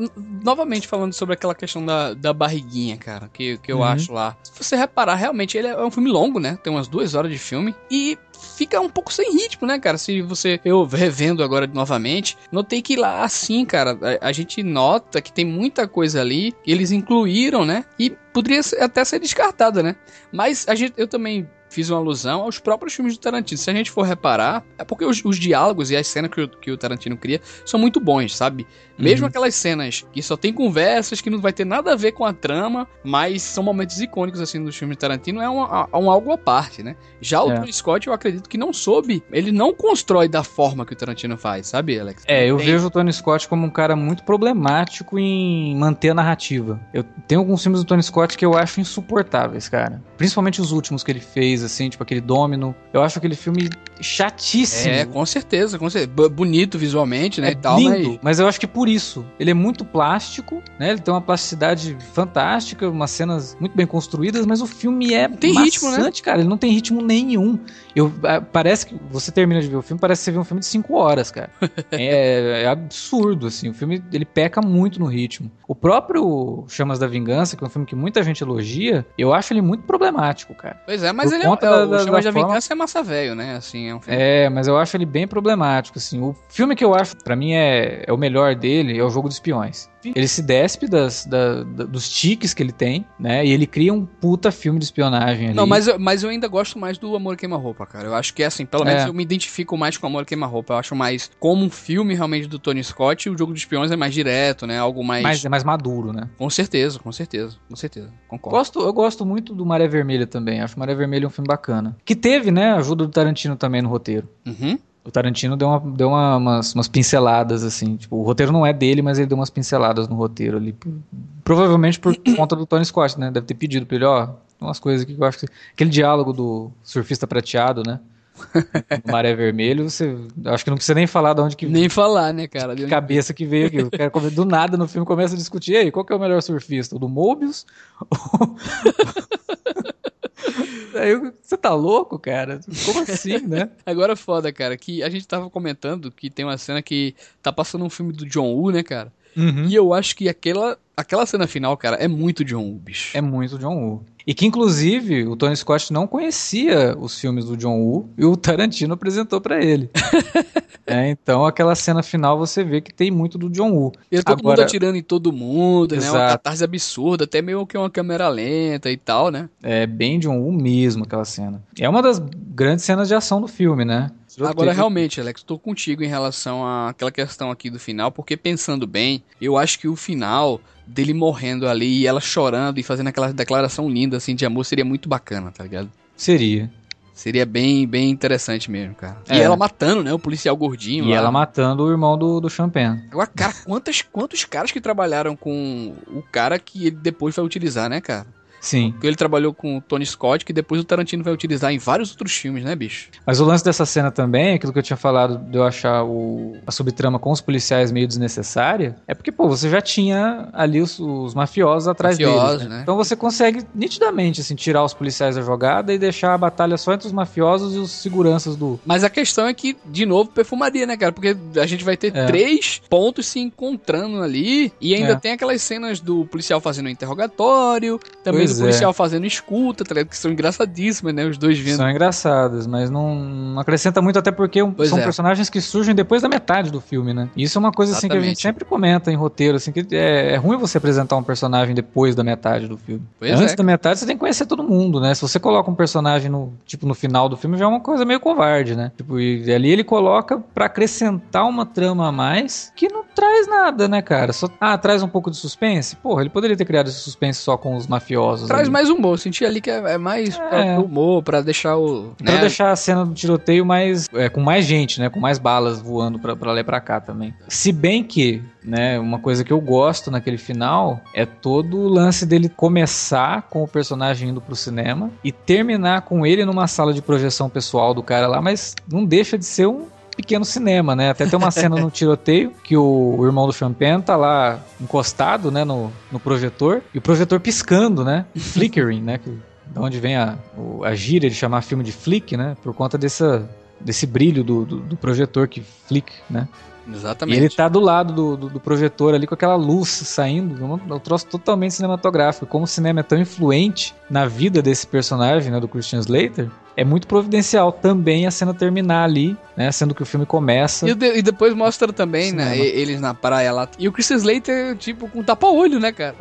novamente falando sobre aquela questão da, da barriguinha, cara, que, que eu uhum. acho lá. Se você reparar, realmente ele é um filme longo, né? Tem umas duas horas de filme. E fica um pouco sem ritmo, né, cara? Se você. Eu revendo agora novamente, notei que lá assim, cara, a, a gente nota que tem muita coisa ali que eles incluíram, né? E poderia até ser descartada, né? Mas a gente, eu também fiz uma alusão aos próprios filmes do Tarantino. Se a gente for reparar, é porque os, os diálogos e as cenas que que o, Tarantino cria são muito bons, sabe? Mesmo uhum. aquelas cenas que só tem conversas, que não vai ter nada a ver com a trama, mas são momentos icônicos, assim, dos filmes do Tarantino, é um, um algo à parte, né? Já o é. Tony Scott, eu acredito que não soube, ele não constrói da forma que o Tarantino faz, sabe, Alex? É, eu tem... vejo o Tony Scott como um cara muito problemático em manter a narrativa. Eu tenho alguns filmes do Tony Scott que eu acho insuportáveis, cara. Principalmente os últimos que ele fez, assim, tipo aquele Domino. Eu acho aquele filme chatíssimo. É, com certeza, com certeza. Bonito visualmente, né? É e tal, lindo, mas... mas eu acho que por isso. Ele é muito plástico, né? Ele tem uma plasticidade fantástica, umas cenas muito bem construídas, mas o filme é tem ritmo, né? cara. Ele não tem ritmo nenhum. Eu, parece que você termina de ver o filme, parece que você vê um filme de 5 horas, cara. é, é, absurdo, assim. O filme ele peca muito no ritmo. O próprio Chamas da Vingança, que é um filme que muita gente elogia, eu acho ele muito problemático, cara. Pois é, mas Por ele é, da, o Chamas da, da Vingança é massa velho, né? Assim, é, um filme... é, mas eu acho ele bem problemático, assim. O filme que eu acho, para mim, é, é o melhor dele, é o Jogo dos Espiões. Ele se despe das, da, da, dos tiques que ele tem, né? E ele cria um puta filme de espionagem ali. Não, mas, mas eu ainda gosto mais do Amor Queima-Roupa, cara. Eu acho que, assim, pelo menos é. eu me identifico mais com Amor Queima-Roupa. Eu acho mais como um filme realmente do Tony Scott o Jogo de Espiões é mais direto, né? Algo mais... mais é mais maduro, né? Com certeza, com certeza. Com certeza. Concordo. Gosto, eu gosto muito do Maré Vermelha também. Acho Maré Vermelha um filme bacana. Que teve, né, ajuda do Tarantino também no roteiro. Uhum. O Tarantino deu, uma, deu uma, umas, umas, pinceladas, assim. Tipo, o roteiro não é dele, mas ele deu umas pinceladas no roteiro ali. Provavelmente por conta do Tony Scott, né? Deve ter pedido pra ele, ó, umas coisas aqui que eu acho que. Aquele diálogo do surfista prateado, né? Maré Vermelho, você. Acho que não precisa nem falar de onde que. Nem falar, né, cara? Que cabeça que veio aqui. O cara, do nada no filme começa a discutir. aí, qual que é o melhor surfista? O do Mobius? Aí você tá louco, cara? Como assim, né? Agora é foda, cara, que a gente tava comentando que tem uma cena que tá passando um filme do John Woo, né, cara? Uhum. E eu acho que aquela, aquela cena final, cara, é muito John Woo, bicho. É muito John Woo. E que, inclusive, o Tony Scott não conhecia os filmes do John Woo e o Tarantino apresentou para ele. é, então, aquela cena final você vê que tem muito do John Woo. E todo Agora... mundo atirando em todo mundo, Exato. né? Uma catarse absurda, até meio que uma câmera lenta e tal, né? É bem John Woo mesmo aquela cena. É uma das grandes cenas de ação do filme, né? Agora, realmente, Alex, estou contigo em relação àquela questão aqui do final, porque pensando bem, eu acho que o final dele morrendo ali e ela chorando e fazendo aquela declaração linda assim de amor seria muito bacana, tá ligado? Seria. Seria bem, bem interessante mesmo, cara. É. E ela matando, né? O policial gordinho. E lá. ela matando o irmão do, do Champagne. Agora, cara, quantas, quantos caras que trabalharam com o cara que ele depois vai utilizar, né, cara? Sim. Porque ele trabalhou com o Tony Scott, que depois o Tarantino vai utilizar em vários outros filmes, né, bicho? Mas o lance dessa cena também, aquilo que eu tinha falado de eu achar o, a subtrama com os policiais meio desnecessária, é porque, pô, você já tinha ali os, os mafiosos atrás mafiosos, deles. Né? Né? Então você consegue nitidamente, assim, tirar os policiais da jogada e deixar a batalha só entre os mafiosos e os seguranças do. Mas a questão é que, de novo, perfumaria, né, cara? Porque a gente vai ter é. três pontos se encontrando ali e ainda é. tem aquelas cenas do policial fazendo o interrogatório, também pois do é. policial fazendo escuta, tá que são engraçadíssimas, né? Os dois vendo. São engraçadas, mas não, não acrescenta muito, até porque pois são é. personagens que surgem depois da metade do filme, né? E isso é uma coisa assim que a gente sempre comenta em roteiro, assim, que é, é ruim você apresentar um personagem depois da metade do filme. Pois Antes é. da metade você tem que conhecer todo mundo, né? Se você coloca um personagem no, tipo, no final do filme, já é uma coisa meio covarde, né? Tipo, e ali ele coloca para acrescentar uma trama a mais que não traz nada, né, cara? Só, ah, traz um pouco de suspense? Porra, ele poderia ter criado esse suspense só com os mafiosos mafiosos. Traz ali. mais humor, senti ali que é, é mais pra É. humor, pra deixar o. Pra né? deixar a cena do tiroteio mais. é, com mais gente, né? Com mais balas voando pra, pra lá e pra cá também. Se bem que, né, uma coisa que eu gosto naquele final é todo o lance dele começar com o personagem indo pro cinema e terminar com ele numa sala de projeção pessoal do cara lá, mas não deixa de ser um pequeno cinema, né? Até tem uma cena no tiroteio que o, o irmão do Champagne tá lá encostado, né, no, no projetor e o projetor piscando, né? Flickering, né? Que, da onde vem a, a gíria de chamar filme de flick, né? Por conta dessa, desse brilho do, do, do projetor que flick, né? E Exatamente. ele tá do lado do, do, do projetor ali com aquela luz saindo, um, um troço totalmente cinematográfico. Como o cinema é tão influente na vida desse personagem, né, do Christian Slater, é muito providencial também a cena terminar ali, né, sendo que o filme começa. E, de- e depois mostra também, né, eles na praia lá. E o Chris Slater, tipo, com tapa-olho, né, cara?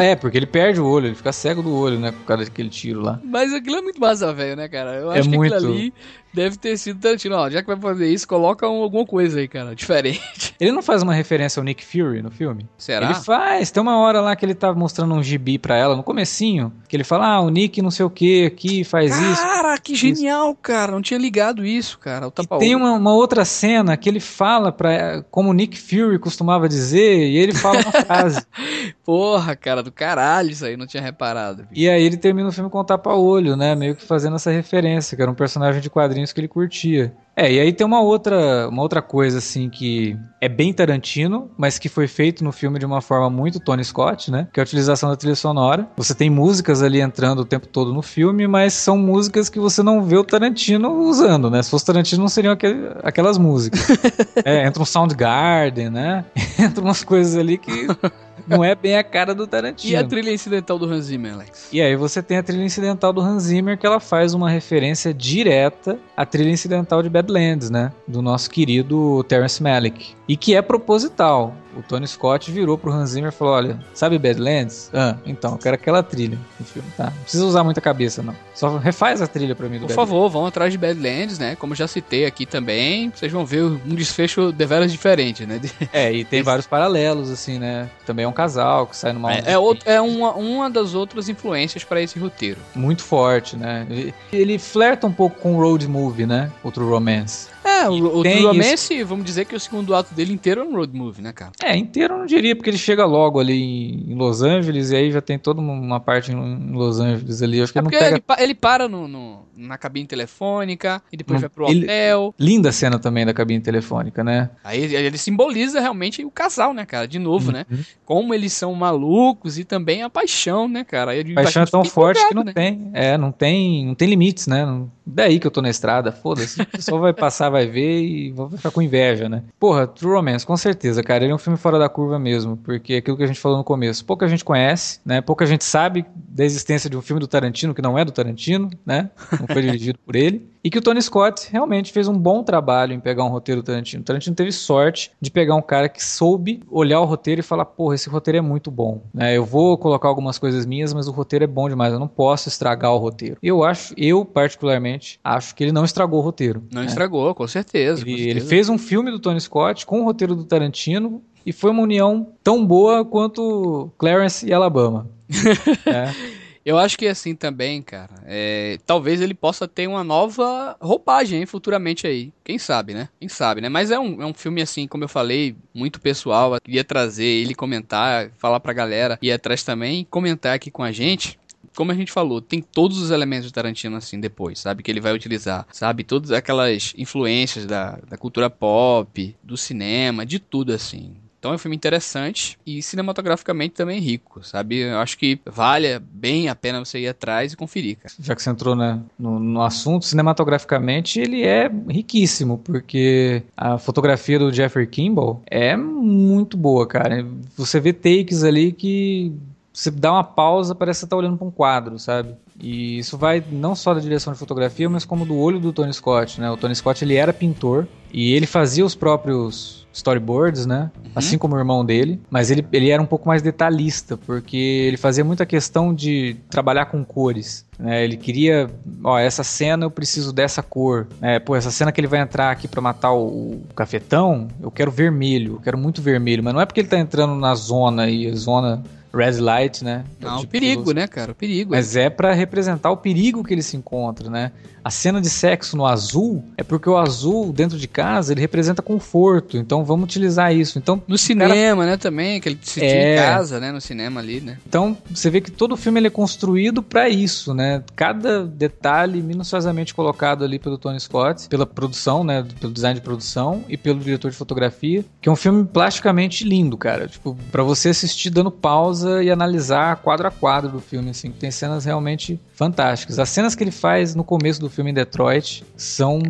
É, porque ele perde o olho, ele fica cego do olho, né, por causa daquele tiro lá. Mas aquilo é muito massa, velho, né, cara? Eu É acho que muito. aquilo ali deve ter sido Tarantino. Ó, já que vai fazer isso, coloca um- alguma coisa aí, cara, diferente. Ele não faz uma referência ao Nick Fury no filme? Será? Ele faz. Tem uma hora lá que ele tá mostrando um gibi pra ela, no comecinho, que ele fala, ah, o Nick não sei o que aqui faz isso. Cara, que genial, cara. Não tinha ligado isso, cara. E tem uma, uma outra cena que ele fala para como o Nick Fury costumava dizer, e ele fala uma frase. Porra, cara, do caralho isso aí, não tinha reparado. bicho. E aí ele termina o filme com o tapa-olho, né? Meio que fazendo essa referência, que era um personagem de quadrinhos que ele curtia. É, e aí tem uma outra, uma outra coisa, assim, que é bem Tarantino, mas que foi feito no filme de uma forma muito Tony Scott, né? Que é a utilização da trilha sonora. Você tem músicas ali entrando o tempo todo no filme, mas são músicas que você não vê o Tarantino usando, né? Se fosse Tarantino, não seriam aquel- aquelas músicas. é, entra um Soundgarden, né? Entra umas coisas ali que não é bem a cara do Tarantino. E a trilha incidental do Hans Zimmer, Alex? E aí você tem a trilha incidental do Hans Zimmer, que ela faz uma referência direta à trilha incidental de Badlands, né? Do nosso querido Terrence Malick. E que é proposital. O Tony Scott virou pro Hans Zimmer e falou, olha, sabe Badlands? Ah, então, eu quero aquela trilha no filme, tá? Não precisa usar muita cabeça, não. Só refaz a trilha pra mim do Por Badlands. favor, vão atrás de Badlands, né? Como já citei aqui também, vocês vão ver um desfecho deveras diferente, né? É, e tem vários paralelos, assim, né? Também é um casal que sai numa... É, é, outro- é uma, uma das outras influências pra esse roteiro. Muito forte, né? Ele- Ele flerta um pouco com o road movie, né? Outro romance. É, o, o Romance, vamos dizer que o segundo ato dele inteiro é um road movie, né, cara? É, inteiro eu não diria, porque ele chega logo ali em Los Angeles e aí já tem toda uma- parte em Los Angeles ali. Acho que É ele pega. ele, pa- ele para no, no- na cabine telefônica e depois Não, vai pro ele- hotel. Linda a cena também da cabine telefônica, né? Aí ele, ele simboliza realmente o casal, né, cara? De novo, né? Uhum. Como eles são malucos e também a paixão, né, cara? Aí A paixão é tão forte que não né? tem. É, não tem, não tem limites, né? Daí que eu tô na estrada, foda-se. O pessoal vai passar, vai ver e vai ficar com inveja, né? Porra, True Romance, com certeza, cara. Ele é um filme fora da curva mesmo, porque é aquilo que a gente falou no começo, pouca gente conhece, né? Pouca gente sabe da existência de um filme do Tarantino que não é do Tarantino, né? Não foi dirigido por ele. E que o Tony Scott realmente fez um bom trabalho em pegar um roteiro do Tarantino. O Tarantino teve sorte de pegar um cara que soube olhar o roteiro e falar: porra, esse roteiro é muito bom. né? Eu vou colocar algumas coisas minhas, mas o roteiro é bom demais. Eu não posso estragar o roteiro. Eu acho, eu particularmente, acho que ele não estragou o roteiro. Não né? estragou, com certeza. com Ele, certeza. ele fez um filme do Tony Scott com o roteiro do Tarantino e foi uma união tão boa quanto Clarence e Alabama. É. Eu acho que assim também, cara. é, talvez ele possa ter uma nova roupagem hein, futuramente aí. Quem sabe, né? Quem sabe, né? Mas é um, é um filme, assim, como eu falei, muito pessoal. Eu queria trazer ele, comentar, falar pra galera ir atrás também, comentar aqui com a gente. Como a gente falou, tem todos os elementos do Tarantino assim depois, sabe? Que ele vai utilizar, sabe? Todas aquelas influências da, da cultura pop, do cinema, de tudo assim. Então é um filme interessante e cinematograficamente também rico, sabe? Eu acho que vale bem a pena você ir atrás e conferir, cara. já que você entrou né, no, no assunto, cinematograficamente ele é riquíssimo, porque a fotografia do Jeffrey Kimball é muito boa, cara. Você vê takes ali que você dá uma pausa, parece que você tá olhando para um quadro, sabe? E isso vai não só da direção de fotografia, mas como do olho do Tony Scott, né? O Tony Scott ele era pintor e ele fazia os próprios storyboards, né? Assim como o irmão dele, mas ele, ele era um pouco mais detalhista, porque ele fazia muita questão de trabalhar com cores. Né? Ele queria, ó, essa cena eu preciso dessa cor. É, pô, essa cena que ele vai entrar aqui pra matar o, o cafetão, eu quero vermelho, eu quero muito vermelho, mas não é porque ele tá entrando na zona e a zona red light, né? Não, o tipo perigo, né, cara? O perigo. Mas é para representar o perigo que ele se encontra, né? A cena de sexo no azul é porque o azul dentro de casa ele representa conforto. Então vamos utilizar isso. Então no cinema, cara... né, também que ele se é... em casa, né, no cinema ali, né? Então você vê que todo o filme ele é construído para isso, né? Cada detalhe minuciosamente colocado ali pelo Tony Scott, pela produção, né, pelo design de produção e pelo diretor de fotografia, que é um filme plasticamente lindo, cara. Tipo, para você assistir dando pausa e analisar quadro a quadro do filme, assim, tem cenas realmente fantásticas. As cenas que ele faz no começo do filme em Detroit são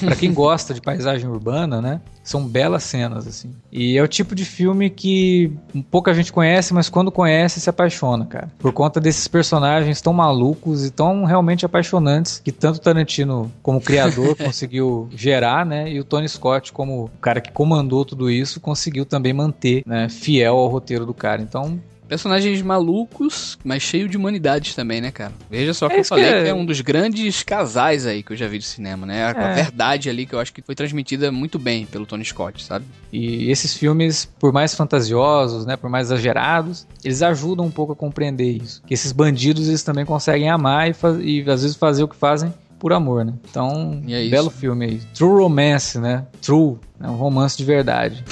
para quem gosta de paisagem urbana, né? São belas cenas, assim. E é o tipo de filme que pouca gente conhece, mas quando conhece se apaixona, cara. Por conta desses personagens tão malucos e tão realmente apaixonantes que tanto Tarantino, como criador, conseguiu gerar, né? E o Tony Scott, como o cara que comandou tudo isso, conseguiu também manter, né? Fiel ao roteiro do cara. Então, Personagens malucos, mas cheio de humanidade também, né, cara? Veja só que é eu falei que é... que é... um dos grandes casais aí que eu já vi do cinema, né? A, é. verdade ali que eu acho que foi transmitida muito bem pelo Tony Scott, sabe? E esses filmes, por mais fantasiosos, né, por mais exagerados, eles ajudam um pouco a compreender isso. Que esses bandidos eles também conseguem amar e, e às vezes fazer o que fazem por amor, né? Então, é belo filme aí. True Romance, né? True. É um romance de verdade.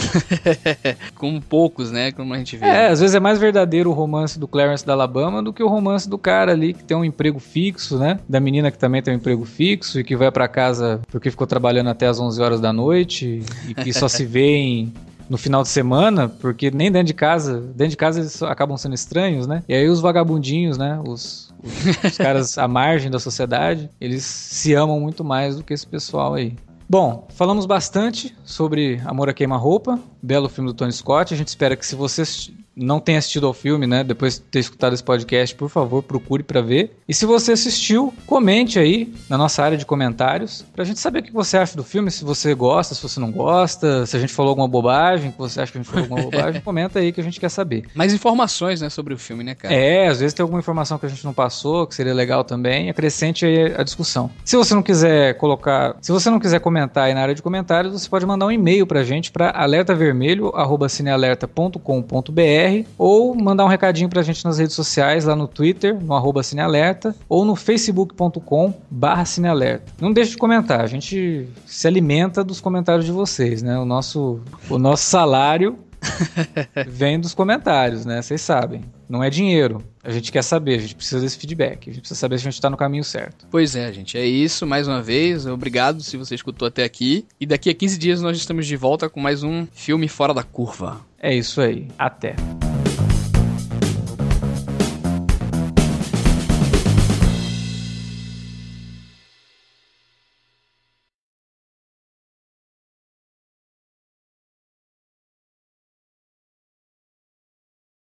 Com poucos, né? Como a gente vê. É, às vezes é mais verdadeiro o romance do Clarence da Alabama do que o romance do cara ali que tem um emprego fixo, né? Da menina que também tem um emprego fixo e que vai para casa porque ficou trabalhando até as 11 horas da noite e que só se vê em no final de semana, porque nem dentro de casa, dentro de casa eles acabam sendo estranhos, né? E aí os vagabundinhos, né? Os, os caras à margem da sociedade, eles se amam muito mais do que esse pessoal aí. Bom, falamos bastante sobre Amor a Queima-Roupa, belo filme do Tony Scott. A gente espera que se vocês não tenha assistido ao filme, né, depois de ter escutado esse podcast, por favor, procure para ver. E se você assistiu, comente aí na nossa área de comentários, pra gente saber o que você acha do filme, se você gosta, se você não gosta, se a gente falou alguma bobagem, que você acha que a gente falou alguma bobagem, comenta aí que a gente quer saber. Mais informações, né, sobre o filme, né, cara? É, às vezes tem alguma informação que a gente não passou, que seria legal também, acrescente aí a discussão. Se você não quiser colocar, se você não quiser comentar aí na área de comentários, você pode mandar um e-mail pra gente para alertavermelho@cinealerta.com.br ou mandar um recadinho pra gente nas redes sociais, lá no Twitter, no arroba Cinealerta, ou no facebook.com barra Cinealerta. Não deixe de comentar, a gente se alimenta dos comentários de vocês, né? O nosso, o nosso salário vem dos comentários, né? Vocês sabem. Não é dinheiro. A gente quer saber, a gente precisa desse feedback. A gente precisa saber se a gente está no caminho certo. Pois é, gente. É isso, mais uma vez. Obrigado se você escutou até aqui. E daqui a 15 dias nós estamos de volta com mais um filme fora da curva. É isso aí. Até.